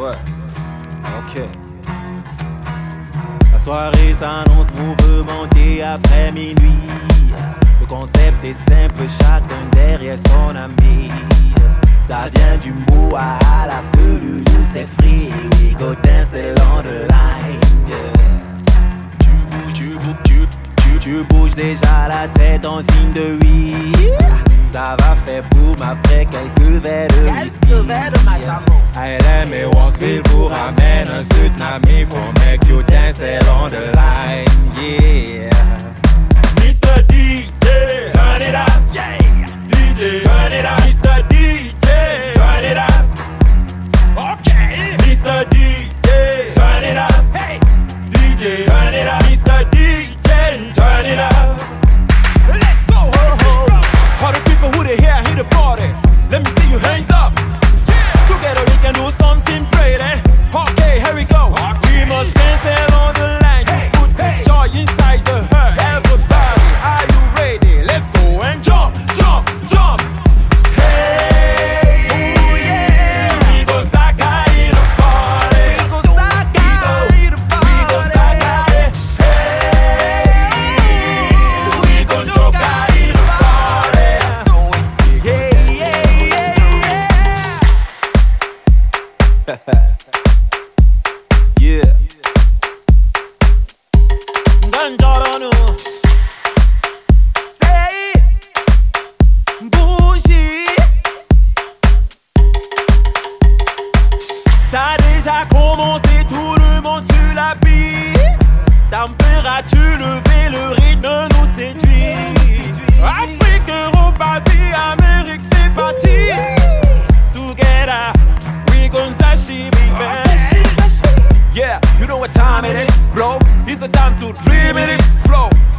Ouais, ok. La soirée s'annonce mouvementée après minuit. Le concept est simple, chacun derrière son ami. Ça vient du mot à la peluche, c'est free. Godin, c'est l'on de line. Tu bouges, tu bouges, tu, tu, tu bouges déjà la tête en signe de oui. Ça va faire boum après quelques verres de whisky me once feel vous ramène un tsunami for make you dance along the line. Yeah. Yeah.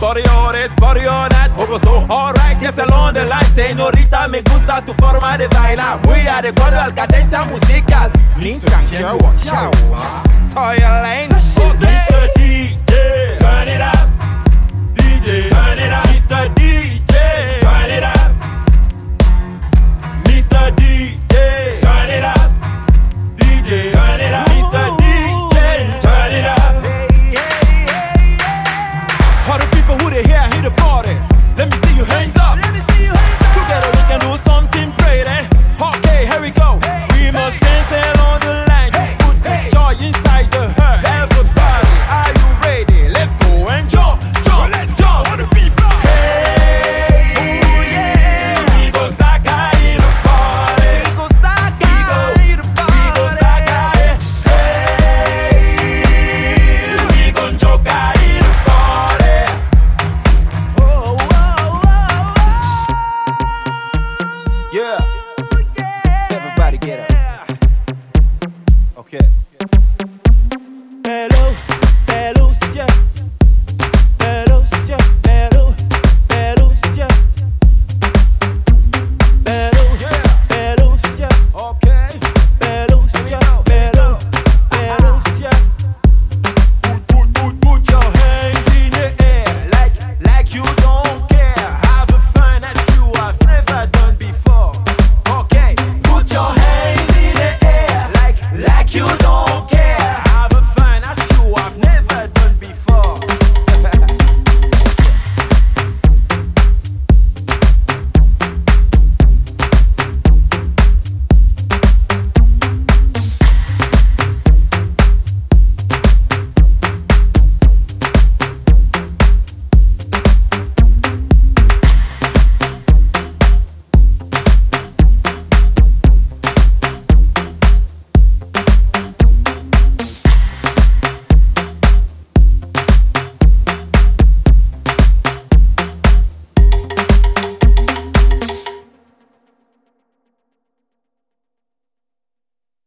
Body on this, body on that. Poco so alright, yes along the line. Señorita, me gusta tu forma de bailar. Muy adecuado al cadencia musical. Ni santiago, chao. Soy Elaine. Okay.